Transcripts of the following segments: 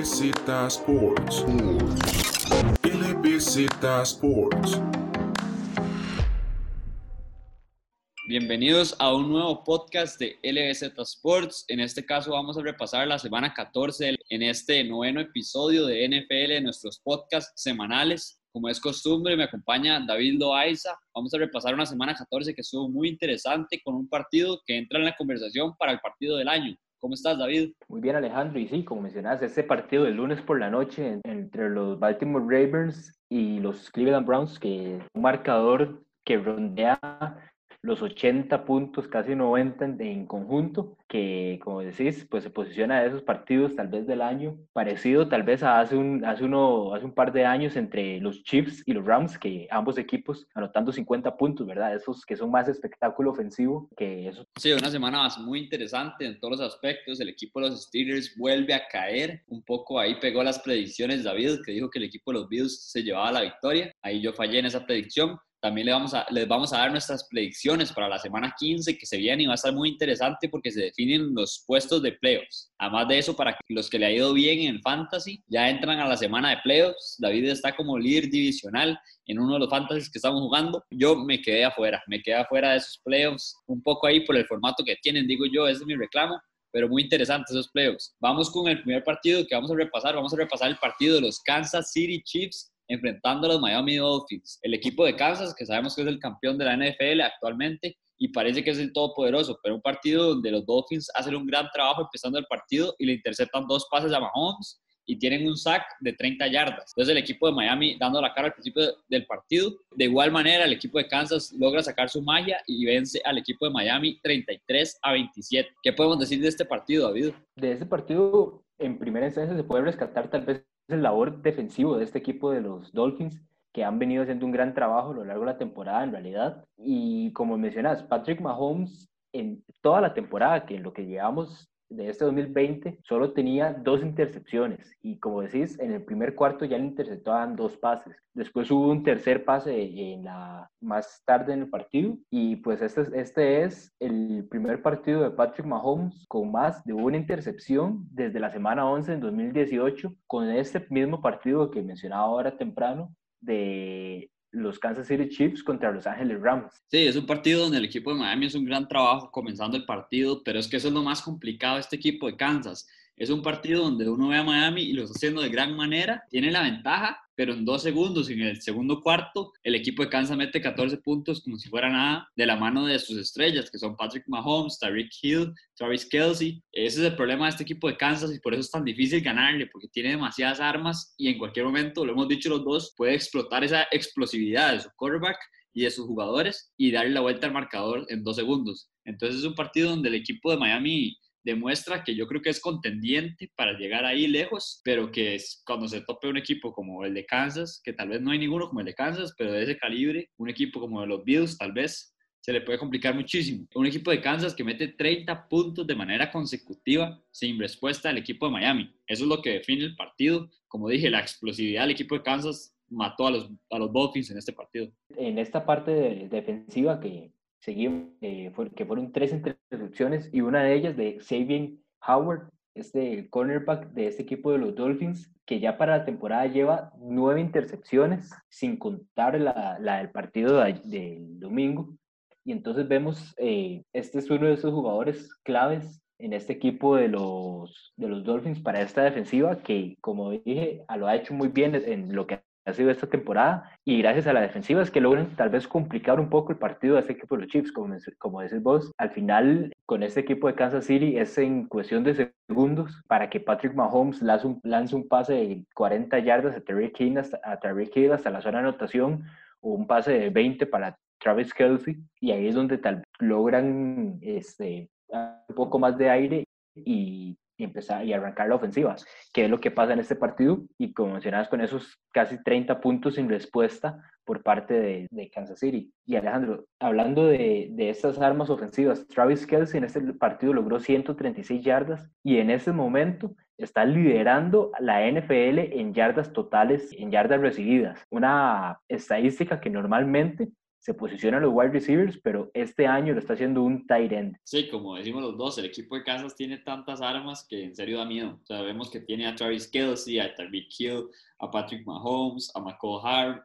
LBZ Sports. LBZ Sports. Bienvenidos a un nuevo podcast de LBZ Sports. En este caso vamos a repasar la semana 14 en este noveno episodio de NFL de nuestros podcasts semanales. Como es costumbre, me acompaña David Loaiza. Vamos a repasar una semana 14 que estuvo muy interesante con un partido que entra en la conversación para el partido del año. ¿Cómo estás, David? Muy bien, Alejandro. Y sí, como mencionas, ese partido del lunes por la noche entre los Baltimore Ravens y los Cleveland Browns, que un marcador que rondea los 80 puntos, casi 90 en, conjunto, que como decís, pues se posiciona de esos partidos tal vez del año, parecido tal vez a hace un, hace uno, hace un par de años entre los Chiefs y los Rams, que ambos equipos anotando 50 puntos, ¿verdad? Esos que son más espectáculo ofensivo que eso. Sí, una semana más muy interesante en todos los aspectos. El equipo de los Steelers vuelve a caer. Un poco ahí pegó las predicciones David, que dijo que el equipo de los Bills se llevaba la victoria. Ahí yo fallé en esa predicción también les vamos, a, les vamos a dar nuestras predicciones para la semana 15 que se viene y va a estar muy interesante porque se definen los puestos de playoffs. Además de eso, para los que le ha ido bien en fantasy, ya entran a la semana de playoffs. David está como líder divisional en uno de los fantasies que estamos jugando. Yo me quedé afuera, me quedé afuera de esos playoffs, un poco ahí por el formato que tienen, digo yo, ese es mi reclamo pero muy interesante esos playoffs. Vamos con el primer partido que vamos a repasar. Vamos a repasar el partido de los Kansas City Chiefs enfrentando a los Miami Dolphins, el equipo de Kansas, que sabemos que es el campeón de la NFL actualmente y parece que es el todopoderoso, pero un partido donde los Dolphins hacen un gran trabajo empezando el partido y le interceptan dos pases a Mahomes y tienen un sack de 30 yardas. Entonces el equipo de Miami dando la cara al principio del partido. De igual manera, el equipo de Kansas logra sacar su magia y vence al equipo de Miami 33 a 27. ¿Qué podemos decir de este partido, David? De este partido, en primera instancia, se puede rescatar tal vez el labor defensivo de este equipo de los Dolphins, que han venido haciendo un gran trabajo a lo largo de la temporada en realidad. Y como mencionas, Patrick Mahomes en toda la temporada, que en lo que llevamos de este 2020 solo tenía dos intercepciones y como decís, en el primer cuarto ya le interceptaban dos pases. Después hubo un tercer pase en la, más tarde en el partido y pues este, este es el primer partido de Patrick Mahomes con más de una intercepción desde la semana 11 en 2018 con este mismo partido que mencionaba ahora temprano de los Kansas City Chiefs contra Los Ángeles Rams. Sí, es un partido donde el equipo de Miami es un gran trabajo comenzando el partido, pero es que eso es lo más complicado de este equipo de Kansas. Es un partido donde uno ve a Miami y lo está haciendo de gran manera, tiene la ventaja, pero en dos segundos, en el segundo cuarto, el equipo de Kansas mete 14 puntos como si fuera nada de la mano de sus estrellas, que son Patrick Mahomes, Tyreek Hill, Travis Kelsey. Ese es el problema de este equipo de Kansas y por eso es tan difícil ganarle, porque tiene demasiadas armas y en cualquier momento, lo hemos dicho los dos, puede explotar esa explosividad de su quarterback y de sus jugadores y darle la vuelta al marcador en dos segundos. Entonces es un partido donde el equipo de Miami demuestra que yo creo que es contendiente para llegar ahí lejos, pero que es cuando se tope un equipo como el de Kansas, que tal vez no hay ninguno como el de Kansas, pero de ese calibre, un equipo como los Bills tal vez se le puede complicar muchísimo. Un equipo de Kansas que mete 30 puntos de manera consecutiva sin respuesta al equipo de Miami. Eso es lo que define el partido. Como dije, la explosividad del equipo de Kansas mató a los, a los Dolphins en este partido. En esta parte defensiva que, seguimos, eh, que fueron tres interrupciones y una de ellas de Xavier Howard, este cornerback de este equipo de los Dolphins, que ya para la temporada lleva nueve intercepciones, sin contar la, la del partido del domingo. Y entonces vemos, eh, este es uno de esos jugadores claves en este equipo de los, de los Dolphins para esta defensiva, que como dije, lo ha hecho muy bien en lo que ha sido esta temporada y gracias a la defensiva es que logran tal vez complicar un poco el partido de este equipo de los Chiefs, como, como decís vos. Al final, con este equipo de Kansas City es en cuestión de segundos para que Patrick Mahomes lance un, lance un pase de 40 yardas a Terry Hill hasta, hasta la zona anotación o un pase de 20 para Travis Kelsey y ahí es donde tal logran este, un poco más de aire y y empezar y arrancar la ofensiva, que es lo que pasa en este partido y como mencionabas con esos casi 30 puntos sin respuesta por parte de, de Kansas City. Y Alejandro, hablando de, de, estas armas ofensivas, Travis Kelsey en este partido logró 136 yardas y en ese momento está liderando la NFL en yardas totales, en yardas recibidas, una estadística que normalmente se posiciona en los wide receivers, pero este año lo está haciendo un tight end. Sí, como decimos los dos, el equipo de Kansas tiene tantas armas que en serio da miedo. Sabemos que tiene a Travis Kelsey, a Tyreek Hill, a Patrick Mahomes, a McCall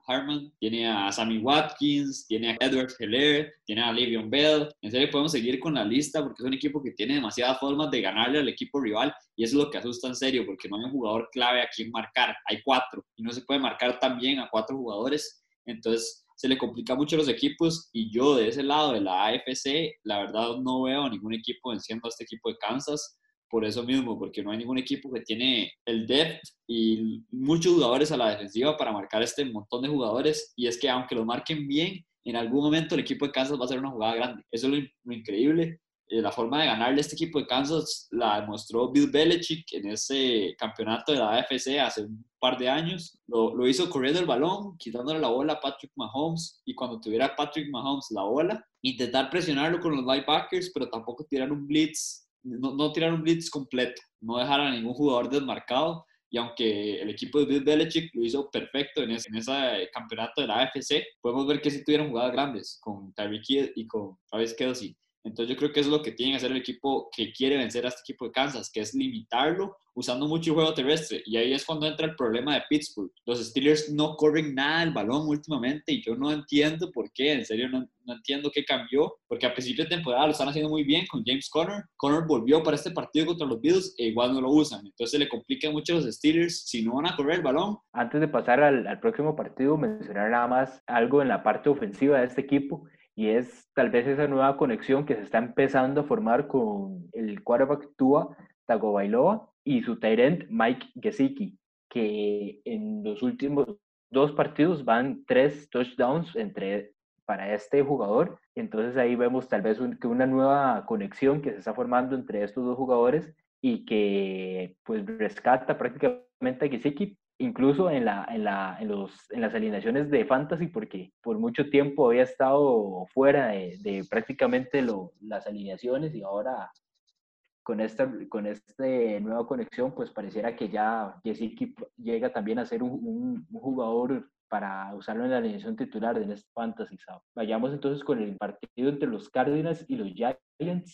Harman, tiene a Sammy Watkins, tiene a Edward Heller, tiene a Le'Veon Bell. En serio podemos seguir con la lista porque es un equipo que tiene demasiadas formas de ganarle al equipo rival y eso es lo que asusta en serio porque no hay un jugador clave a quien marcar. Hay cuatro y no se puede marcar también a cuatro jugadores. Entonces se le complica mucho a los equipos y yo de ese lado de la AFC, la verdad no veo ningún equipo venciendo a este equipo de Kansas por eso mismo, porque no hay ningún equipo que tiene el depth y muchos jugadores a la defensiva para marcar este montón de jugadores y es que aunque lo marquen bien, en algún momento el equipo de Kansas va a hacer una jugada grande. Eso es lo, increíble. Eh, la forma de ganarle este equipo de Kansas la demostró Bill Belichick en ese campeonato de la AFC hace un par de años. Lo, lo, hizo corriendo el balón, quitándole la bola a Patrick Mahomes y cuando tuviera Patrick Mahomes la bola, intentar presionarlo con los linebackers, pero tampoco tirar un blitz, no, no tirar un blitz completo, no dejar a ningún jugador desmarcado. Y aunque el equipo de Bill Belichick lo hizo perfecto en ese, en ese campeonato de la AFC, podemos ver que sí tuvieron jugadas grandes con Tyreek Hill y con Travis Kelsey. Entonces yo creo que es lo que tiene que hacer el equipo que quiere vencer a este equipo de Kansas, que es limitarlo usando mucho juego terrestre. Y ahí es cuando entra el problema de Pittsburgh. Los Steelers no corren nada el balón últimamente y yo no entiendo por qué. En serio, no, no entiendo qué cambió. Porque a principio de temporada lo están haciendo muy bien con James Conner. Conner volvió para este partido contra los Bills e igual no lo usan. Entonces le complica mucho a los Steelers si no van a correr el balón. Antes de pasar al, al próximo partido, mencionar nada más algo en la parte ofensiva de este equipo y es tal vez esa nueva conexión que se está empezando a formar con el quarterback Tua Tagovailoa y su tight Mike Gesicki, que en los últimos dos partidos van tres touchdowns entre para este jugador. Entonces ahí vemos tal vez que una nueva conexión que se está formando entre estos dos jugadores y que pues rescata prácticamente a Gesicki incluso en, la, en, la, en, los, en las alineaciones de fantasy, porque por mucho tiempo había estado fuera de, prácticamente lo, las alineaciones y ahora con esta, con esta nueva conexión, pues pareciera que ya Jesse llega también a ser un, jugador para usarlo en la alineación titular de este Fantasy. Vayamos entonces con el partido entre los Cardinals y los Giants,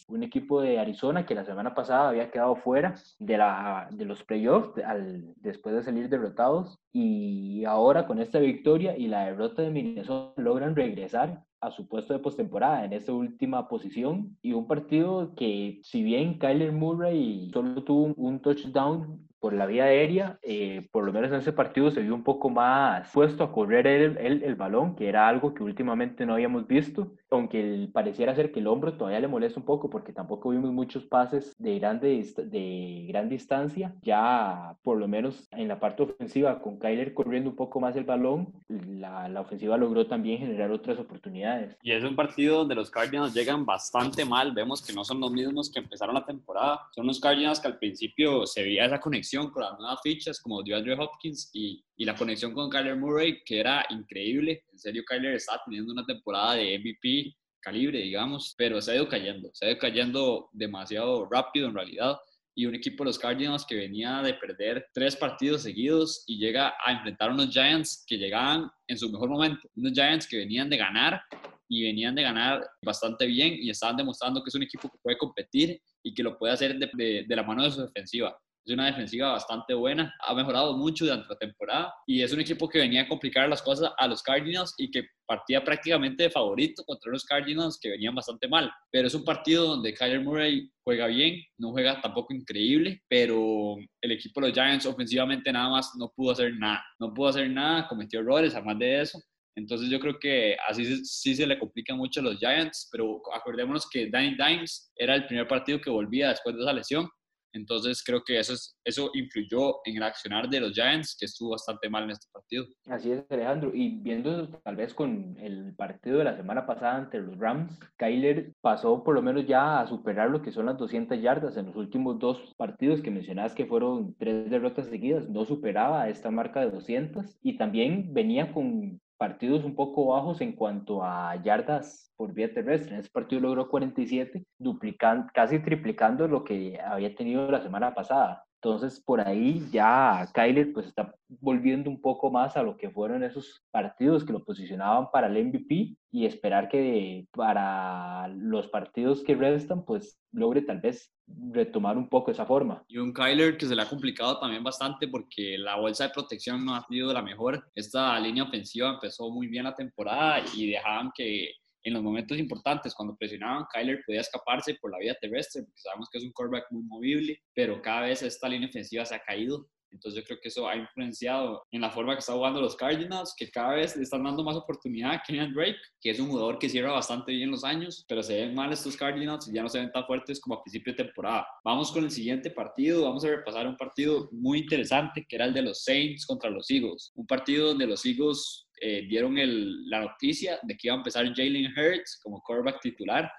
un equipo de Arizona que la semana pasada había quedado fuera de, la, de los playoffs al, después de salir derrotados y ahora con esta victoria y la derrota de Minnesota logran regresar a su puesto de postemporada en esa última posición y un partido que si bien Kyler Murray solo tuvo un touchdown por la vía aérea, eh, por lo menos en ese partido se vio un poco más puesto a correr el, el, el, balón, que era algo que últimamente no habíamos visto, aunque pareciera ser que el hombro todavía le molesta un poco porque tampoco vimos muchos pases de gran, de gran distancia, ya por lo menos en la parte ofensiva con Kyler corriendo un poco más el balón, la, la ofensiva logró también generar otras oportunidades. Y es un partido donde los Cardinals llegan bastante mal, vemos que no son los mismos que empezaron la temporada, son los Cardinals que al principio se veía esa conexión con las nuevas fichas como DeAndre Hopkins y, y la conexión con Kyler Murray, que era increíble. En serio, Kyler está teniendo una temporada de MVP calibre, digamos, pero se ha ido cayendo, se ha ido cayendo demasiado rápido en realidad. Y un equipo de los Cardinals que venía de perder tres partidos seguidos y llega a enfrentar unos Giants que llegaban en su mejor momento, unos Giants que venían de ganar y venían de ganar bastante bien y estaban demostrando que es un equipo que puede competir y que lo puede hacer de, de la mano de su defensiva. Es una defensiva bastante buena, ha mejorado mucho durante la temporada y es un equipo que venía a complicar las cosas a los Cardinals y que partía prácticamente de favorito contra unos Cardinals que venían bastante mal. Pero es un partido donde Kyler Murray juega bien, no juega tampoco increíble, pero el equipo de los Giants ofensivamente nada más no pudo hacer nada. No pudo hacer nada, cometió errores, además de eso. Entonces yo creo que así sí se le complica mucho a los Giants, pero acordémonos que Danny Dimes era el primer partido que volvía después de esa lesión entonces creo que eso, es, eso influyó en el accionar de los Giants, que estuvo bastante mal en este partido. Así es, Alejandro. Y viendo tal vez con el partido de la semana pasada ante los Rams, Kyler pasó por lo menos ya a superar lo que son las 200 yardas en los últimos dos partidos que mencionabas que fueron tres derrotas seguidas. No superaba esta marca de 200 y también venía con partidos un poco bajos en cuanto a yardas por vía terrestre. En ese partido logró 47, duplicando, casi triplicando lo que había tenido la semana pasada. Entonces, por ahí ya Kyler pues está volviendo un poco más a lo que fueron esos partidos que lo posicionaban para el MVP y esperar que para los partidos que restan pues logre tal vez retomar un poco esa forma. Y un Kyler que se le ha complicado también bastante porque la bolsa de protección no ha sido la mejor. Esta línea ofensiva empezó muy bien la temporada y dejaban que en los momentos importantes, cuando presionaban, Kyler podía escaparse por la vía terrestre, porque sabemos que es un quarterback muy movible, pero cada vez esta línea ofensiva se ha caído. Entonces yo creo que eso ha influenciado en la forma que está jugando los Cardinals, que cada vez le están dando más oportunidad a Kenyan Drake, que es un jugador que cierra bastante bien los años, pero se ven mal estos Cardinals y ya no se ven tan fuertes como a principio de temporada. Vamos con el siguiente partido, vamos a repasar un partido muy interesante, que era el de los Saints contra los Eagles. Un partido donde los Eagles eh, dieron el, la noticia de que iba a empezar Jalen Hurts como quarterback titular.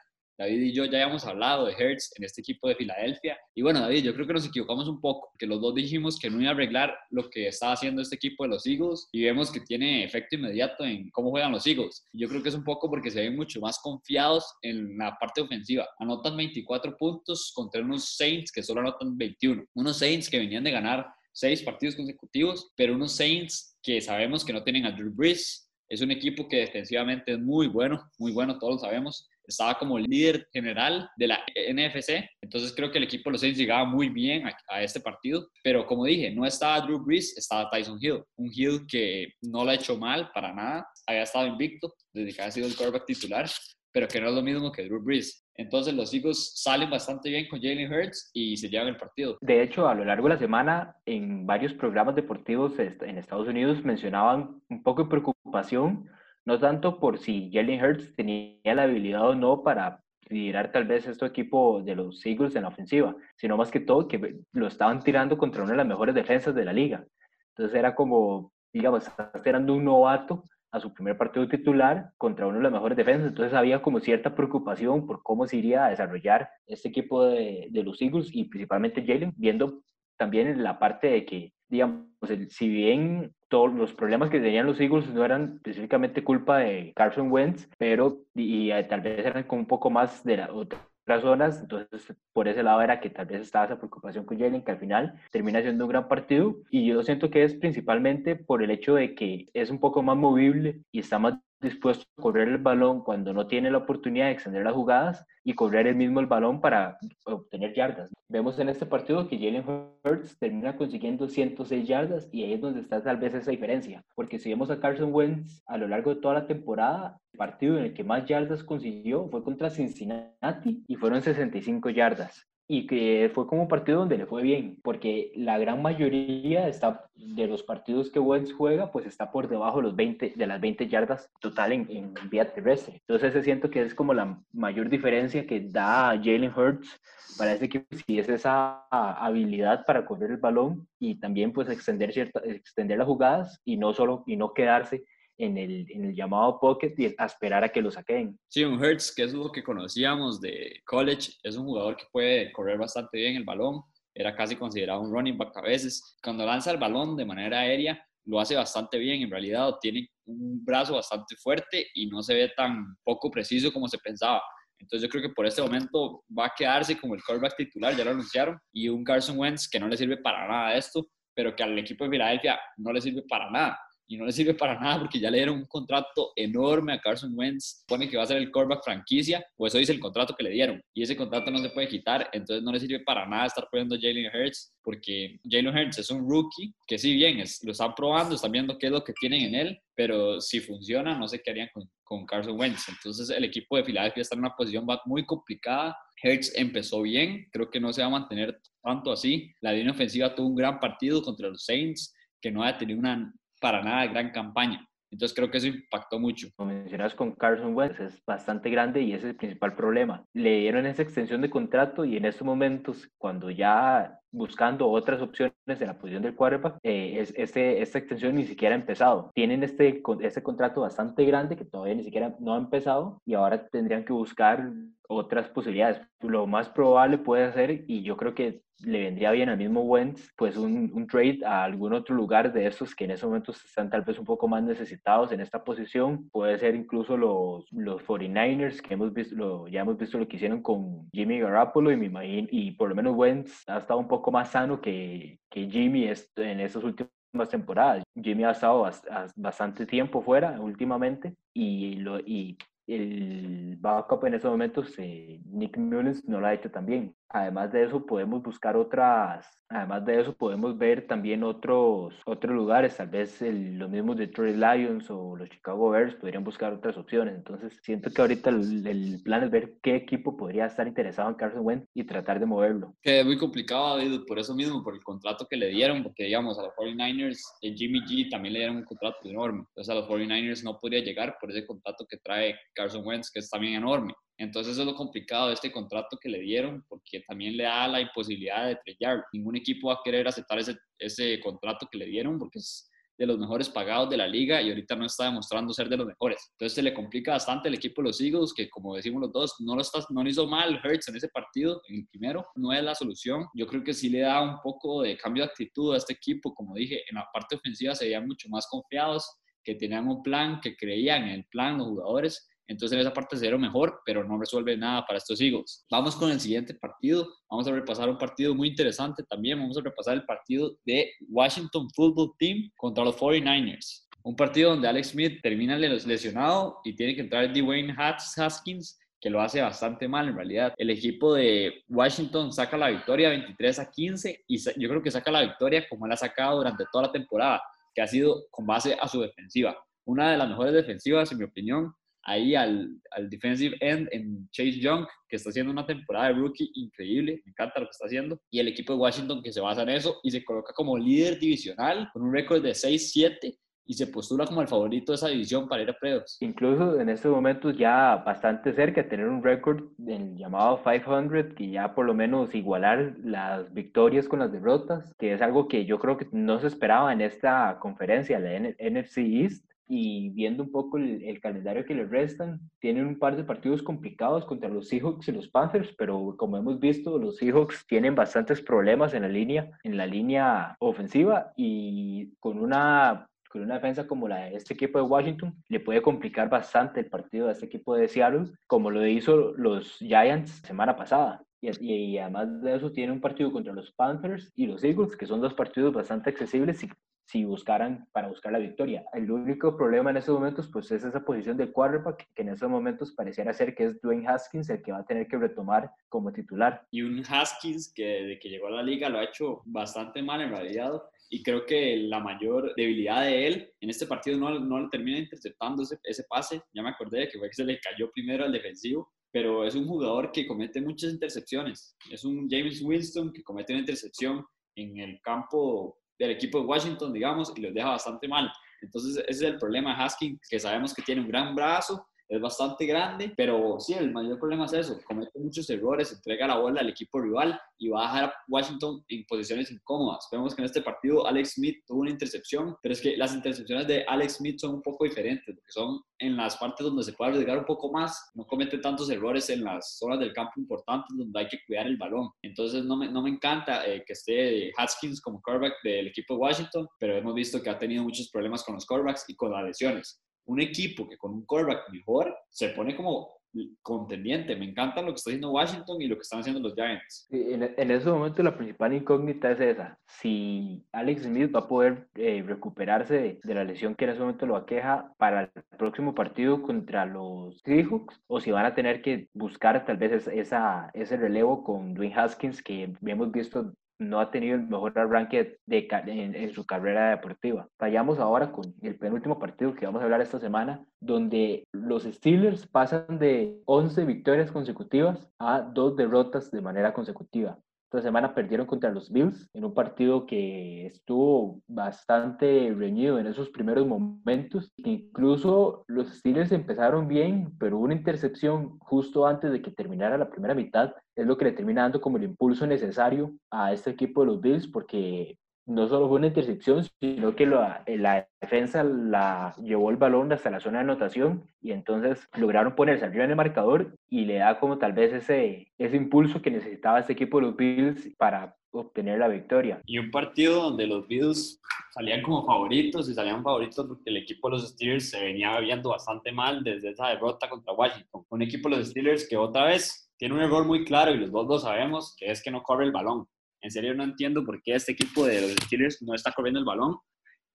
David y yo ya habíamos hablado de Hurts en este equipo de Filadelfia. Y bueno, David, yo creo que nos equivocamos un poco, que los dos dijimos que no iba a arreglar lo que estaba haciendo este equipo de los Eagles y vemos que tiene efecto inmediato en cómo juegan los Eagles. Yo creo que es un poco porque se ven mucho más confiados en la parte ofensiva. Anotan 24 puntos contra unos Saints que solo anotan 21. Unos Saints que venían de ganar seis partidos consecutivos, pero unos Saints que sabemos que no tienen a Drew Brees. Es un equipo que defensivamente es muy bueno, muy bueno, todos lo sabemos. Estaba como líder general de la NFC, entonces creo que el equipo de los Saints llegaba muy bien a, este partido, pero como dije, no estaba Drew Brees, estaba Tyson Hill, un Hill que no lo ha hecho mal para nada, había estado invicto desde que ha sido el quarterback titular, pero que no es lo mismo que Drew Brees. Entonces los Eagles salen bastante bien con Jalen Hurts y se llevan el partido. De hecho, a lo largo de la semana, en varios programas deportivos en Estados Unidos mencionaban un poco de preocupación, no tanto por si Jalen Hurts tenía la habilidad o no para liderar tal vez este equipo de los Eagles en la ofensiva, sino más que todo que lo estaban tirando contra una de las mejores defensas de la liga. Entonces era como, digamos, estás esperando un novato a su primer partido titular contra uno de los mejores defensas. Entonces había como cierta preocupación por cómo se iría a desarrollar este equipo de, de los Eagles y principalmente Jalen, viendo también la parte de que, digamos, si bien todos los problemas que tenían los Eagles no eran específicamente culpa de Carson Wentz, pero y, eh, tal vez eran como un poco más de la otra zonas, entonces por ese lado era que tal vez estaba esa preocupación con Jalen, que al final termina siendo un gran partido, y yo siento que es principalmente por el hecho de que es un poco más movible y está más dispuesto a correr el balón cuando no tiene la oportunidad de extender las jugadas y correr el mismo el balón para obtener yardas. Vemos en este partido que Jalen Hurts termina consiguiendo 106 yardas y ahí es donde está tal vez esa diferencia, porque si vemos a Carson Wentz a lo largo de toda la temporada, el partido en el que más yardas consiguió fue contra Cincinnati y fueron 65 yardas y que fue como un partido donde le fue bien, porque la gran mayoría está, de los partidos que Wentz juega, pues está por debajo de, los 20, de las 20 yardas total en, en vía terrestre. Entonces, siento que es como la mayor diferencia que da Jalen Hurts para este equipo, si es esa habilidad para correr el balón y también pues extender, cierta, extender las jugadas y no solo, y no quedarse en el, en el llamado pocket y a esperar a que lo saquen. Sí, un Hertz, que es lo que conocíamos de college, es un jugador que puede correr bastante bien el balón, era casi considerado un running back a veces. Cuando lanza el balón de manera aérea, lo hace bastante bien, en realidad tiene un brazo bastante fuerte y no se ve tan poco preciso como se pensaba. Entonces yo creo que por este momento va a quedarse como el quarterback titular, ya lo anunciaron, y un Carson Wentz que no le sirve para nada esto, pero que al equipo de Filadelfia no le sirve para nada y no le sirve para nada porque ya le dieron un contrato enorme a Carson Wentz, pone que va a ser el quarterback franquicia, o eso dice el contrato que le dieron, y ese contrato no se puede quitar, entonces no le sirve para nada estar poniendo Jalen Hurts, porque Jalen Hurts es un rookie que si bien es, lo están probando, están viendo qué es lo que tienen en él, pero si funciona, no sé qué harían con, Carson Wentz. Entonces el equipo de Filadelfia está en una posición muy complicada. Hurts empezó bien, creo que no se va a mantener tanto así. La línea ofensiva tuvo un gran partido contra los Saints, que no ha tenido una para nada gran campaña. Entonces creo que eso impactó mucho. Como mencionas con Carson Wentz, es bastante grande y ese es el principal problema. Le dieron esa extensión de contrato y en estos momentos, cuando ya buscando otras opciones en la posición del quarterback, eh, es, este, esta extensión ni siquiera ha empezado. Tienen este, este contrato bastante grande que todavía ni siquiera no ha empezado y ahora tendrían que buscar otras posibilidades. Lo más probable puede ser, y yo creo que le vendría bien al mismo Wentz, pues un, un, trade a algún otro lugar de estos que en esos momentos están tal vez un poco más necesitados en esta posición. Puede ser incluso los, los 49ers, que hemos visto, lo, ya hemos visto lo que hicieron con Jimmy Garoppolo y, mi, y por lo menos Wentz ha estado un poco más sano que, que Jimmy en esas últimas temporadas. Jimmy ha estado bastante tiempo fuera últimamente y, lo, y el backup en esos momentos, eh, Nick Mullins, no lo ha hecho tan bien. Además de eso, podemos buscar otras, además de eso, podemos ver también otros, otros lugares, tal vez el, los mismos Detroit Lions o los Chicago Bears podrían buscar otras opciones. Entonces, siento que ahorita el, plan es ver qué equipo podría estar interesado en Carson Wentz y tratar de moverlo. Que es muy complicado, David, por eso mismo, por el contrato que le dieron, porque digamos, a los 49ers, el Jimmy G también le dieron un contrato enorme. Entonces, a los 49ers no podría llegar por ese contrato que trae Carson Wentz, que es también enorme. Entonces eso es lo complicado de este contrato que le dieron, porque también le da la imposibilidad de trellar. Ningún equipo va a querer aceptar ese, ese contrato que le dieron porque es de los mejores pagados de la liga y ahorita no está demostrando ser de los mejores. Entonces se le complica bastante el equipo de los Eagles, que como decimos los dos, no lo, está, no hizo mal Hurts en ese partido, en el primero, no es la solución. Yo creo que sí le da un poco de cambio de actitud a este equipo, como dije, en la parte ofensiva se veían mucho más confiados, que tenían un plan, que creían en el plan los jugadores entonces en esa parte se mejor, pero no resuelve nada para estos Eagles. Vamos con el siguiente partido. Vamos a repasar un partido muy interesante también. Vamos a repasar el partido de Washington Football Team contra los 49ers. Un partido donde Alex Smith termina lesionado y tiene que entrar Dwayne Haskins que lo hace bastante mal en realidad. El equipo de Washington saca la victoria 23 a 15 y yo creo que saca la victoria como él ha sacado durante toda la temporada, que ha sido con base a su defensiva. Una de las mejores defensivas, en mi opinión, ahí al, al, defensive end en Chase Young, que está haciendo una temporada de rookie increíble, me encanta lo que está haciendo, y el equipo de Washington que se basa en eso y se coloca como líder divisional con un récord de 6-7 y se postula como el favorito de esa división para ir a playoffs. Incluso en estos momentos ya bastante cerca tener un récord del llamado 500, que ya por lo menos igualar las victorias con las derrotas, que es algo que yo creo que no se esperaba en esta conferencia, la NFC East, y viendo un poco el, calendario que le restan, tienen un par de partidos complicados contra los Seahawks y los Panthers, pero como hemos visto, los Seahawks tienen bastantes problemas en la línea, en la línea ofensiva y con una con una defensa como la de este equipo de Washington, le puede complicar bastante el partido a este equipo de Seattle, como lo hizo los Giants semana pasada. Y, y, además de eso, tiene un partido contra los Panthers y los Eagles, que son dos partidos bastante accesibles y si buscaran para buscar la victoria. El único problema en estos momentos pues es esa posición de quarterback que en estos momentos pareciera ser que es Dwayne Haskins el que va a tener que retomar como titular. Y un Haskins que desde que llegó a la liga lo ha hecho bastante mal en realidad y creo que la mayor debilidad de él en este partido no, no le termina interceptando ese, ese pase, ya me acordé de que fue que se le cayó primero al defensivo, pero es un jugador que comete muchas intercepciones. Es un James Winston que comete una intercepción en el campo del equipo de Washington, digamos, y los deja bastante mal. Entonces, ese es el problema de Haskins, que sabemos que tiene un gran brazo, es bastante grande, pero sí, el mayor problema es eso, comete muchos errores, entrega la bola al equipo rival y va a dejar a Washington en posiciones incómodas. Vemos que en este partido Alex Smith tuvo una intercepción, pero es que las intercepciones de Alex Smith son un poco diferentes, porque son en las partes donde se puede arriesgar un poco más, no comete tantos errores en las zonas del campo importantes donde hay que cuidar el balón. Entonces no me, no me encanta eh, que esté Haskins como quarterback del equipo de Washington, pero hemos visto que ha tenido muchos problemas con los quarterbacks y con las lesiones un equipo que con un quarterback mejor se pone como contendiente. Me encanta lo que está haciendo Washington y lo que están haciendo los Giants. En, en ese momento la principal incógnita es esa. Si Alex Smith va a poder eh, recuperarse de, la lesión que en ese momento lo aqueja para el próximo partido contra los Seahawks o si van a tener que buscar tal vez esa, ese relevo con Dwayne Haskins que hemos visto no ha tenido el mejor arranque de, en, su carrera deportiva. Vayamos ahora con el penúltimo partido que vamos a hablar esta semana, donde los Steelers pasan de 11 victorias consecutivas a dos derrotas de manera consecutiva. Esta semana perdieron contra los Bills en un partido que estuvo bastante reñido en esos primeros momentos. Incluso los Steelers empezaron bien, pero una intercepción justo antes de que terminara la primera mitad es lo que le termina dando como el impulso necesario a este equipo de los Bills porque no solo fue una intercepción, sino que la, la, defensa la llevó el balón hasta la zona de anotación y entonces lograron ponerse arriba en el marcador y le da como tal vez ese, ese impulso que necesitaba este equipo de los Bills para obtener la victoria. Y un partido donde los Bills salían como favoritos y salían favoritos porque el equipo de los Steelers se venía viendo bastante mal desde esa derrota contra Washington. Un equipo de los Steelers que otra vez tiene un error muy claro y los dos lo sabemos, que es que no corre el balón En serio no entiendo por qué este equipo de los Steelers no está corriendo el balón.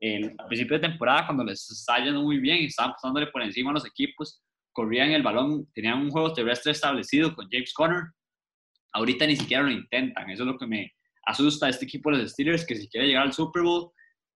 En, principio de temporada, cuando les está yendo muy bien y estaban pasándole por encima a los equipos, corrían el balón, tenían un juego terrestre establecido con James Conner. Ahorita ni siquiera lo intentan. Eso es lo que me asusta a este equipo de los Steelers, que si quiere llegar al Super Bowl,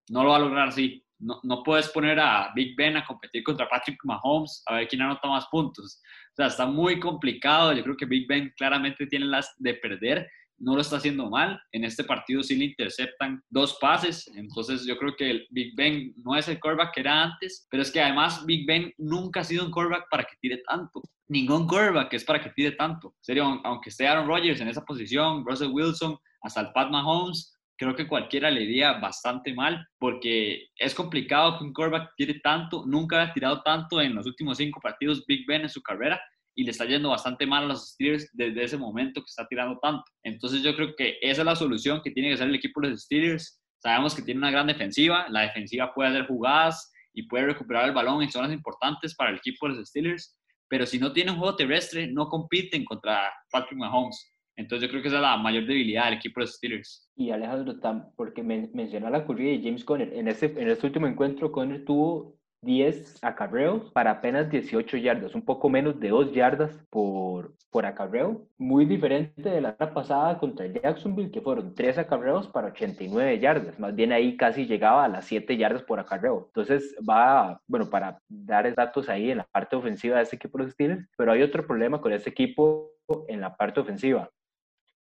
no lo va a lograr así. No, no, puedes poner a Big Ben a competir contra Patrick Mahomes a ver quién anota más puntos. O sea, está muy complicado. Yo creo que Big Ben claramente tiene las de perder no lo está haciendo mal. En este partido sí le interceptan dos pases. Entonces yo creo que el Big Ben no es el quarterback que era antes, pero es que además Big Ben nunca ha sido un quarterback para que tire tanto. Ningún quarterback es para que tire tanto. En serio, aunque esté Aaron Rodgers en esa posición, Russell Wilson, hasta el Pat Mahomes, creo que cualquiera le iría bastante mal porque es complicado que un quarterback tire tanto. Nunca ha tirado tanto en los últimos cinco partidos Big Ben en su carrera y le está yendo bastante mal a los Steelers desde ese momento que está tirando tanto. Entonces yo creo que esa es la solución que tiene que hacer el equipo de los Steelers. Sabemos que tiene una gran defensiva, la defensiva puede hacer jugadas y puede recuperar el balón en zonas importantes para el equipo de los Steelers, pero si no tiene un juego terrestre, no compiten contra Patrick Mahomes. Entonces yo creo que esa es la mayor debilidad del equipo de los Steelers. Y Alejandro, porque menciona la corrida de James Conner, en ese, en ese último encuentro Conner tuvo 10 acarreos para apenas 18 yardas, un poco menos de 2 yardas por, por acarreo. Muy diferente de la pasada contra Jacksonville, que fueron 3 acarreos para 89 yardas. Más bien ahí casi llegaba a las 7 yardas por acarreo. Entonces va, bueno, para dar datos ahí en la parte ofensiva de este equipo de los Steelers, pero hay otro problema con este equipo en la parte ofensiva.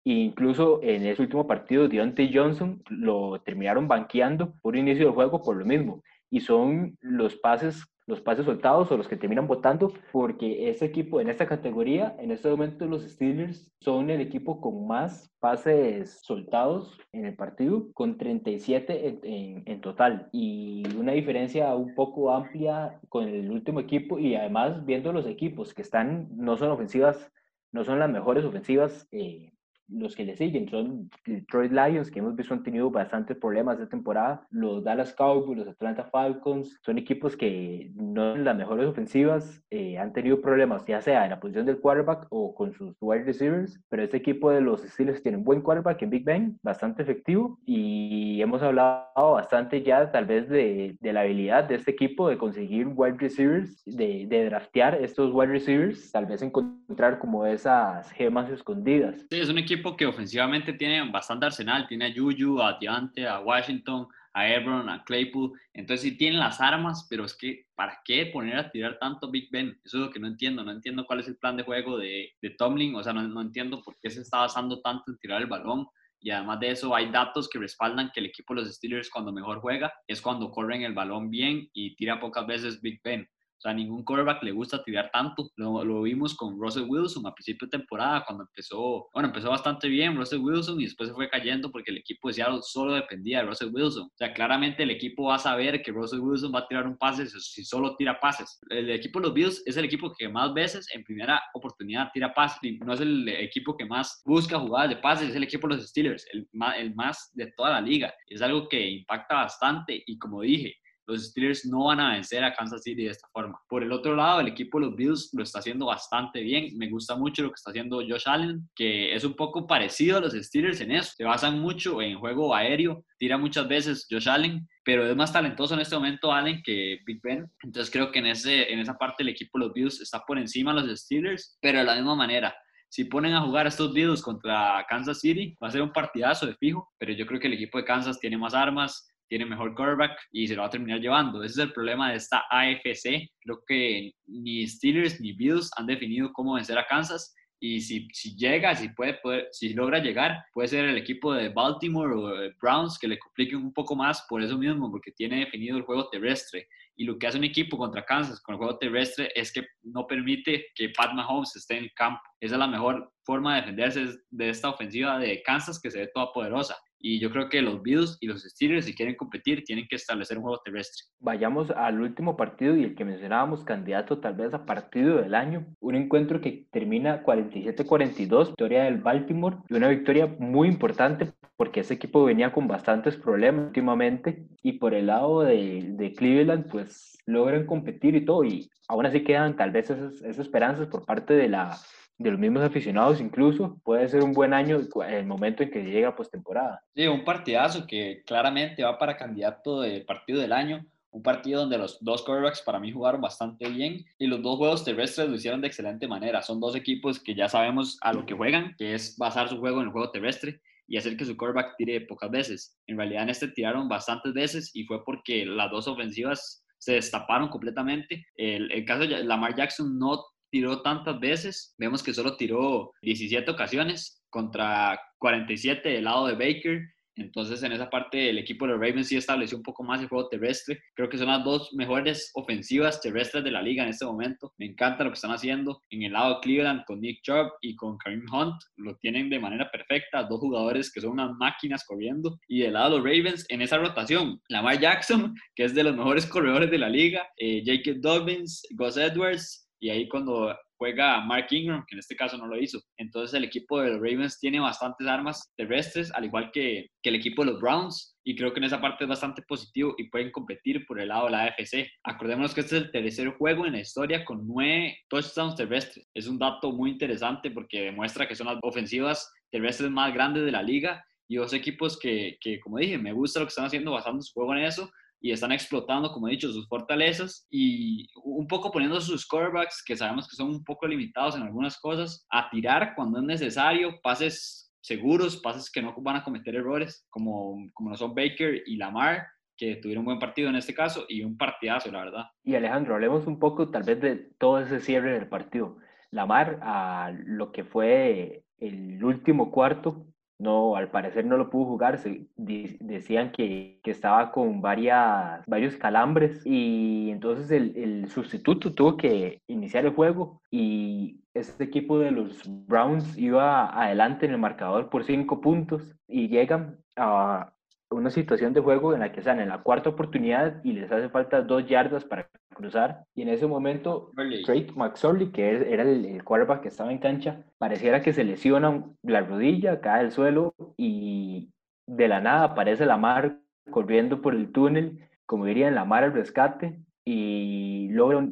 Incluso en ese último partido, Deontay Johnson lo terminaron banqueando por inicio del juego por lo mismo. Y son los pases los pases soltados o los que terminan votando, porque ese equipo en esta categoría, en este momento los Steelers son el equipo con más pases soltados en el partido, con 37 en, en, total, y una diferencia un poco amplia con el último equipo, y además viendo los equipos que están, no son ofensivas, no son las mejores ofensivas eh, los que le siguen son Detroit Lions, que hemos visto han tenido bastantes problemas de temporada, los Dallas Cowboys, los Atlanta Falcons, son equipos que no son las mejores ofensivas, eh, han tenido problemas ya sea en la posición del quarterback o con sus wide receivers, pero este equipo de los Steelers tiene un buen quarterback en Big Ben, bastante efectivo, y hemos hablado bastante ya tal vez de, de la habilidad de este equipo de conseguir wide receivers, de, de draftear estos wide receivers, tal vez encontrar como esas gemas escondidas. Sí, es un equipo que ofensivamente tiene bastante arsenal, tiene a Juju, a Diante, a Washington, a Ebron, a Claypool, entonces sí tienen las armas, pero es que ¿para qué poner a tirar tanto Big Ben? Eso es lo que no entiendo, no entiendo cuál es el plan de juego de, de Tomlin, o sea, no, entiendo por qué se está basando tanto en tirar el balón, y además de eso hay datos que respaldan que el equipo de los Steelers cuando mejor juega es cuando corren el balón bien y tira pocas veces Big Ben. O sea, ningún quarterback le gusta tirar tanto. Lo, lo, vimos con Russell Wilson a principio de temporada, cuando empezó, bueno, empezó bastante bien Russell Wilson y después se fue cayendo porque el equipo de Seattle solo dependía de Russell Wilson. O sea, claramente el equipo va a saber que Russell Wilson va a tirar un pase si solo tira pases. El equipo de los Bills es el equipo que más veces en primera oportunidad tira pases. No es el equipo que más busca jugadas de pases, es el equipo de los Steelers, el más, el más de toda la liga. Es algo que impacta bastante y como dije, los Steelers no van a vencer a Kansas City de esta forma. Por el otro lado, el equipo de los Bills lo está haciendo bastante bien. Me gusta mucho lo que está haciendo Josh Allen, que es un poco parecido a los Steelers en eso. Se basan mucho en juego aéreo, tira muchas veces Josh Allen, pero es más talentoso en este momento Allen que Big Ben. Entonces creo que en, ese, en esa parte el equipo de los Bills está por encima de los Steelers, pero de la misma manera si ponen a jugar estos Bills contra Kansas City, va a ser un partidazo de fijo, pero yo creo que el equipo de Kansas tiene más armas, tiene mejor quarterback y se lo va a terminar llevando. Ese es el problema de esta AFC. Creo que ni Steelers ni Bills han definido cómo vencer a Kansas y si, si llega, si, puede, si logra llegar, puede ser el equipo de Baltimore o Browns que le complique un poco más por eso mismo, porque tiene definido el juego terrestre. Y lo que hace un equipo contra Kansas con el juego terrestre es que no permite que Pat Mahomes esté en el campo. Esa es la mejor forma de defenderse de esta ofensiva de Kansas que se ve toda poderosa. Y yo creo que los Bills y los Steelers, si quieren competir, tienen que establecer un juego terrestre. Vayamos al último partido y el que mencionábamos, candidato tal vez a partido del año. Un encuentro que termina 47-42, victoria del Baltimore y una victoria muy importante porque ese equipo venía con bastantes problemas últimamente. Y por el lado de, de Cleveland, pues logran competir y todo. Y aún así quedan tal vez esas, esas esperanzas por parte de la de los mismos aficionados incluso, puede ser un buen año el momento en que llega postemporada. Sí, un partidazo que claramente va para candidato del partido del año, un partido donde los dos quarterbacks para mí jugaron bastante bien y los dos juegos terrestres lo hicieron de excelente manera. Son dos equipos que ya sabemos a lo que juegan, que es basar su juego en el juego terrestre y hacer que su quarterback tire pocas veces. En realidad en este tiraron bastantes veces y fue porque las dos ofensivas se destaparon completamente. El, el caso de Lamar Jackson no tiró tantas veces, vemos que solo tiró 17 ocasiones contra 47 del lado de Baker entonces, en esa parte, el equipo de los Ravens sí estableció un poco más el juego terrestre. Creo que son las dos mejores ofensivas terrestres de la liga en este momento. Me encanta lo que están haciendo. En el lado de Cleveland, con Nick Chubb y con Kareem Hunt, lo tienen de manera perfecta. Dos jugadores que son unas máquinas corriendo. Y del lado de los Ravens, en esa rotación, Lamar Jackson, que es de los mejores corredores de la liga, eh, Jacob Dobbins, Gus Edwards, y ahí cuando juega Mark Ingram, que en este caso no lo hizo. Entonces el equipo de los Ravens tiene bastantes armas terrestres, al igual que, que, el equipo de los Browns, y creo que en esa parte es bastante positivo y pueden competir por el lado de la AFC. Acordémonos que este es el tercer juego en la historia con nueve touchdowns terrestres. Es un dato muy interesante porque demuestra que son las ofensivas terrestres más grandes de la liga y dos equipos que, que como dije, me gusta lo que están haciendo basando su juego en eso y están explotando, como he dicho, sus fortalezas y un poco poniendo sus quarterbacks, que sabemos que son un poco limitados en algunas cosas, a tirar cuando es necesario, pases seguros, pases que no van a cometer errores, como, como lo son Baker y Lamar, que tuvieron buen partido en este caso y un partidazo, la verdad. Y Alejandro, hablemos un poco tal vez de todo ese cierre del partido. Lamar, a lo que fue el último cuarto, no, al parecer no lo pudo jugar. Se, decían que, que, estaba con varias, varios calambres y entonces el, el, sustituto tuvo que iniciar el juego y este equipo de los Browns iba adelante en el marcador por cinco puntos y llegan a, una situación de juego en la que están en la cuarta oportunidad y les hace falta dos yardas para cruzar. Y en ese momento, Drake McSorley, que era el, el quarterback que estaba en cancha, pareciera que se lesiona la rodilla, cae al suelo y de la nada aparece la mar corriendo por el túnel, como dirían, la mar al rescate y logra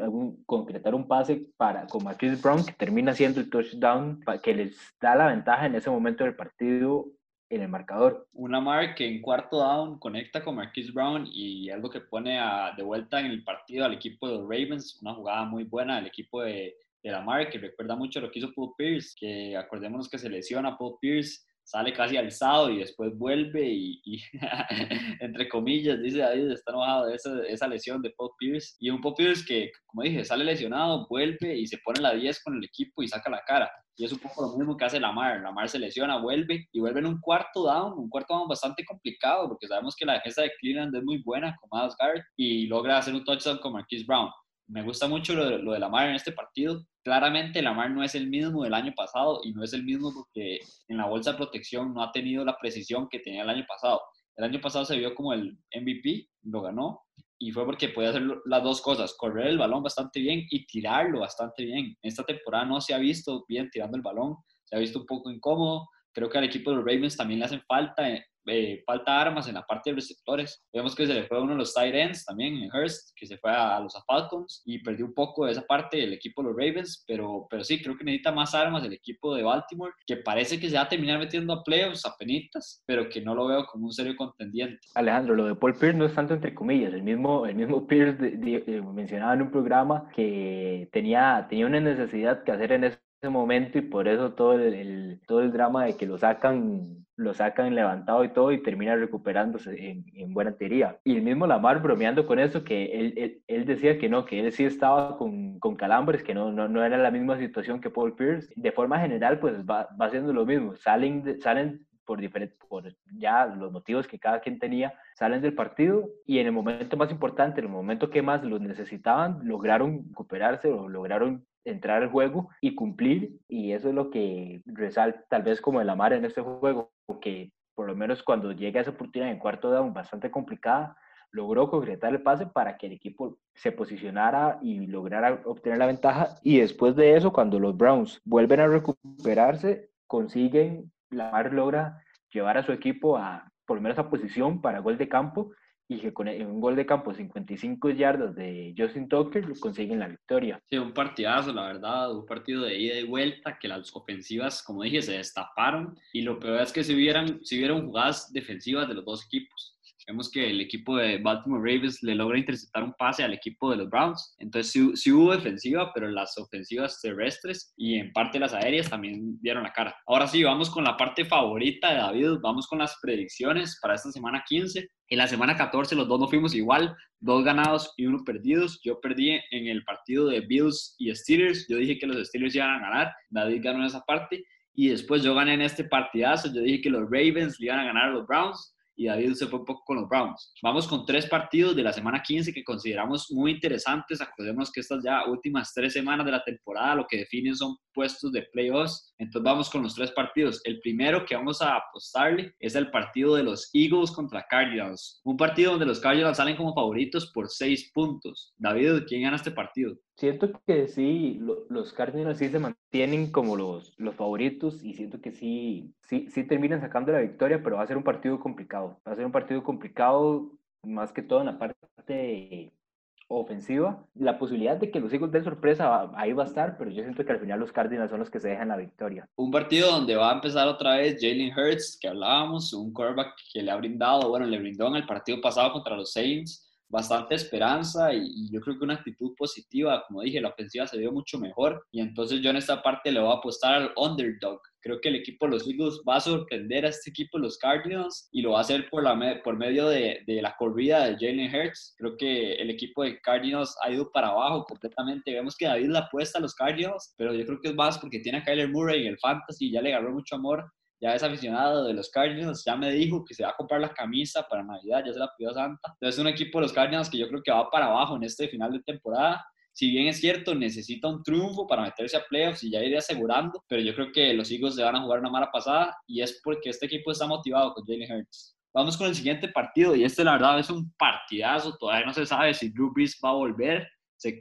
concretar un pase para con Marquis Brown que termina siendo el touchdown que les da la ventaja en ese momento del partido en el marcador. Una Lamar que en cuarto down conecta con Marquise Brown y algo que pone a, de vuelta en el partido al equipo de los Ravens, una jugada muy buena del equipo de, de Lamar que recuerda mucho lo que hizo Paul Pierce, que acordémonos que se lesiona Paul Pierce sale casi alzado y después vuelve y, entre comillas, dice David, está enojado de esa, esa, lesión de Paul Pierce. Y un Paul Pierce que, como dije, sale lesionado, vuelve y se pone la 10 con el equipo y saca la cara. Y es un poco lo mismo que hace Lamar. Lamar se lesiona, vuelve y vuelve en un cuarto down, un cuarto down bastante complicado porque sabemos que la defensa de Cleveland es muy buena con Miles Garrett y logra hacer un touchdown con Marquise Brown. Me gusta mucho lo, lo de Lamar en este partido claramente Lamar no es el mismo del año pasado y no es el mismo porque en la bolsa de protección no ha tenido la precisión que tenía el año pasado. El año pasado se vio como el MVP, lo ganó y fue porque podía hacer las dos cosas, correr el balón bastante bien y tirarlo bastante bien. Esta temporada no se ha visto bien tirando el balón, se ha visto un poco incómodo. Creo que al equipo de los Ravens también le hacen falta eh, falta armas en la parte de receptores. Vemos que se le fue uno de los tight ends también, en Hurst, que se fue a, los Falcons y perdió un poco de esa parte del equipo de los Ravens, pero, pero sí, creo que necesita más armas el equipo de Baltimore, que parece que se va a terminar metiendo a playoffs, a penitas, pero que no lo veo como un serio contendiente. Alejandro, lo de Paul Pierce no es tanto entre comillas, el mismo, el mismo Pierce eh, mencionaba en un programa que tenía, tenía una necesidad que hacer en ese momento y por eso todo el, todo el drama de que lo sacan lo sacan levantado y todo y termina recuperándose en, en buena teoría. Y el mismo Lamar bromeando con eso, que él, él, decía que no, que él sí estaba con, con calambres, que no, no, no, era la misma situación que Paul Pierce. De forma general, pues va, va haciendo lo mismo. Salen, salen por, diferentes, por ya los motivos que cada quien tenía, salen del partido y en el momento más importante, en el momento que más los necesitaban, lograron recuperarse o lograron entrar al juego y cumplir y eso es lo que resalta tal vez como el amar en este juego que por lo menos cuando llega esa oportunidad en cuarto down bastante complicada logró concretar el pase para que el equipo se posicionara y lograra obtener la ventaja y después de eso cuando los Browns vuelven a recuperarse consiguen Lamar logra llevar a su equipo a por lo menos a posición para gol de campo y que con e, un gol de campo 55 yardas de Justin Tucker consiguen la victoria. Sí, un partidazo, la verdad, un partido de ida y vuelta que las ofensivas, como dije, se destaparon y lo peor es que si hubieran, si hubieran jugadas defensivas de los dos equipos. Vemos que el equipo de Baltimore Ravens le logra interceptar un pase al equipo de los Browns. Entonces sí, hubo defensiva, pero las ofensivas terrestres y en parte las aéreas también dieron la cara. Ahora sí, vamos con la parte favorita de David. Vamos con las predicciones para esta semana 15. En la semana 14 los dos no fuimos igual, dos ganados y uno perdidos. Yo perdí en el partido de Bills y Steelers. Yo dije que los Steelers iban a ganar. David ganó en esa parte. Y después yo gané en este partidazo. Yo dije que los Ravens le iban a ganar a los Browns y David se fue un poco con los Browns. Vamos con tres partidos de la semana 15 que consideramos muy interesantes. Acordemos que estas ya últimas tres semanas de la temporada lo que definen son puestos de playoffs. Entonces vamos con los tres partidos. El primero que vamos a apostarle es el partido de los Eagles contra Cardinals. Un partido donde los Cardinals salen como favoritos por seis puntos. David, ¿quién gana este partido? Siento que sí, los Cardinals sí se mantienen como los, los favoritos y siento que sí, sí, sí terminan sacando la victoria, pero va a ser un partido complicado. Va a ser un partido complicado más que todo en la parte ofensiva. La posibilidad de que los Eagles den sorpresa ahí va a estar, pero yo siento que al final los Cardinals son los que se dejan la victoria. Un partido donde va a empezar otra vez Jalen Hurts, que hablábamos, un quarterback que le ha brindado, bueno, le brindó en el partido pasado contra los Saints bastante esperanza y, yo creo que una actitud positiva. Como dije, la ofensiva se vio mucho mejor y entonces yo en esta parte le voy a apostar al underdog. Creo que el equipo de los Eagles va a sorprender a este equipo de los Cardinals y lo va a hacer por, la, por medio de, de la corrida de Jalen Hurts. Creo que el equipo de Cardinals ha ido para abajo completamente. Vemos que David la apuesta a los Cardinals, pero yo creo que es más porque tiene a Kyler Murray en el fantasy ya le agarró mucho amor ya es aficionado de los Cardinals, ya me dijo que se va a comprar la camisa para Navidad, ya se la pidió Santa. Entonces es un equipo de los Cardinals que yo creo que va para abajo en este final de temporada. Si bien es cierto, necesita un triunfo para meterse a playoffs y ya ir asegurando, pero yo creo que los Eagles se van a jugar una mala pasada y es porque este equipo está motivado con Jalen Hurts. Vamos con el siguiente partido y este la verdad es un partidazo, todavía no se sabe si Drew Brees va a volver,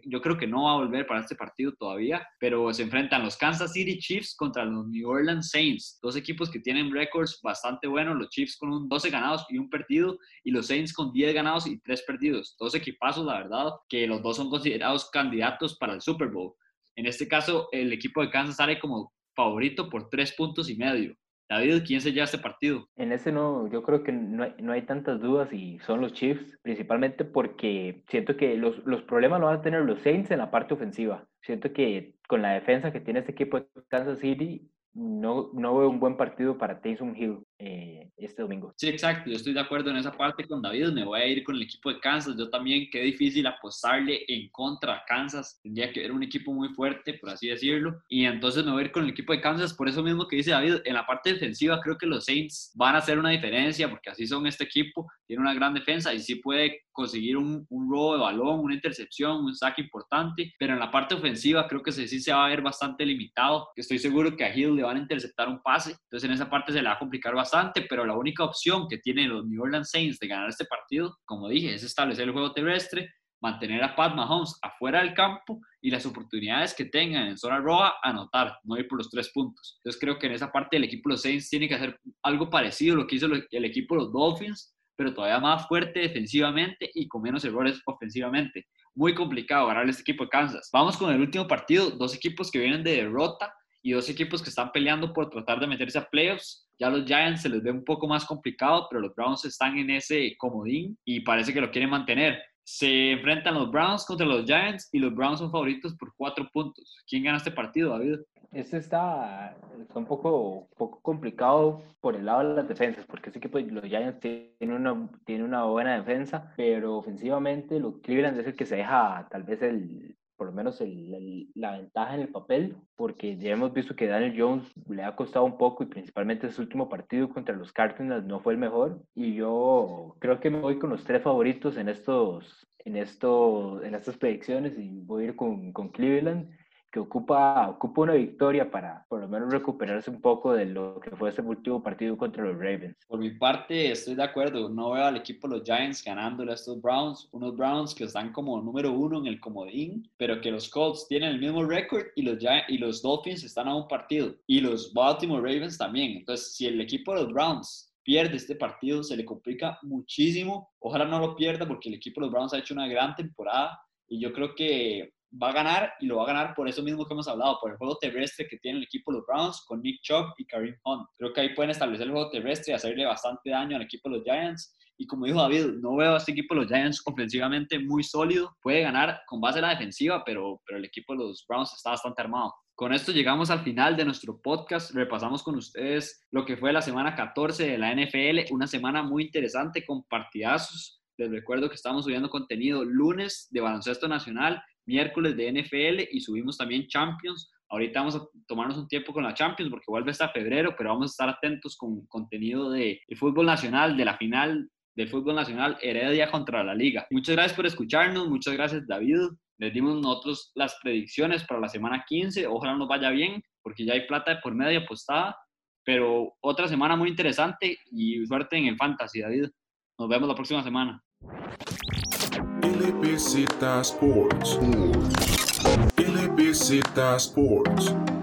yo creo que no va a volver para este partido todavía, pero se enfrentan los Kansas City Chiefs contra los New Orleans Saints, dos equipos que tienen récords bastante buenos, los Chiefs con un 12 ganados y un perdido y los Saints con 10 ganados y 3 perdidos. Dos equipazos, la verdad, que los dos son considerados candidatos para el Super Bowl. En este caso, el equipo de Kansas sale como favorito por 3 puntos y medio. David, ¿quién se lleva este partido? En ese no, yo creo que no hay, no hay tantas dudas y son los Chiefs, principalmente porque siento que los, los problemas lo van a tener los Saints en la parte ofensiva. Siento que con la defensa que tiene este equipo de Kansas City, no, no veo un buen partido para Taysom Hill eh, este domingo. Sí, exacto. Yo estoy de acuerdo en esa parte con David. Me voy a ir con el equipo de Kansas. Yo también, qué difícil apostarle en contra a Kansas. Tendría que ver un equipo muy fuerte, por así decirlo. Y entonces me voy a ir con el equipo de Kansas. Por eso mismo que dice David, en la parte defensiva creo que los Saints van a hacer una diferencia porque así son este equipo. Tiene una gran defensa y sí puede conseguir un, un robo de balón, una intercepción, un saque importante. Pero en la parte ofensiva creo que sí se va a ver bastante limitado. Estoy seguro que a Hill le van a interceptar un pase. Entonces en esa parte se le va a complicar bastante pero la única opción que tienen los New Orleans Saints de ganar este partido, como dije, es establecer el juego terrestre, mantener a Pat Mahomes afuera del campo y las oportunidades que tengan en zona roja, anotar, no ir por los tres puntos. Entonces creo que en esa parte el equipo de los Saints tiene que hacer algo parecido a lo que hizo el equipo de los Dolphins, pero todavía más fuerte defensivamente y con menos errores ofensivamente. Muy complicado ganar este equipo de Kansas. Vamos con el último partido, dos equipos que vienen de derrota y dos equipos que están peleando por tratar de meterse a playoffs. Ya los Giants se les ve un poco más complicado, pero los Browns están en ese comodín y parece que lo quieren mantener. Se enfrentan los Browns contra los Giants y los Browns son favoritos por cuatro puntos. ¿Quién gana este partido, David? Este está, está un poco, poco complicado por el lado de las defensas, porque ese equipo, los Giants tienen una, tiene una buena defensa, pero ofensivamente los Cleveland es el que se deja tal vez el, por lo menos la ventaja en el papel, porque ya hemos visto que Daniel Jones le ha costado un poco y principalmente su último partido contra los Cardinals no fue el mejor. Y yo creo que me voy con los tres favoritos en, estos, en, esto, en estas predicciones y voy a ir con, con Cleveland que ocupa, ocupa una victoria para por lo menos recuperarse un poco de lo que fue ese último partido contra los Ravens. Por mi parte, estoy de acuerdo. No veo al equipo de los Giants ganándole a estos Browns. Unos Browns que están como número uno en el comodín, pero que los Colts tienen el mismo récord y los, y los Dolphins están a un partido. Y los Baltimore Ravens también. Entonces, si el equipo de los Browns pierde este partido se le complica muchísimo. Ojalá no lo pierda porque el equipo de los Browns ha hecho una gran temporada y yo creo que va a ganar y lo va a ganar por eso mismo que hemos hablado, por el juego terrestre que tiene el equipo de los Browns con Nick Chubb y Kareem Hunt. Creo que ahí pueden establecer el juego terrestre y hacerle bastante daño al equipo de los Giants. Y como dijo David, no veo a este equipo de los Giants ofensivamente muy sólido. Puede ganar con base en la defensiva, pero, pero el equipo de los Browns está bastante armado. Con esto llegamos al final de nuestro podcast. Repasamos con ustedes lo que fue la semana 14 de la NFL, una semana muy interesante con partidazos. Les recuerdo que estamos subiendo contenido lunes de baloncesto nacional, miércoles de NFL y subimos también Champions. Ahorita vamos a tomarnos un tiempo con la Champions porque vuelve hasta febrero, pero vamos a estar atentos con contenido de, de fútbol nacional, de la final del fútbol nacional Heredia contra la Liga. Muchas gracias por escucharnos, muchas gracias David. Les dimos nosotros las predicciones para la semana 15, ojalá nos vaya bien porque ya hay plata de por medio apostada, pero otra semana muy interesante y suerte en el Fantasy, David. Nos vemos la próxima semana. LBZ Sports. LBZ Sports.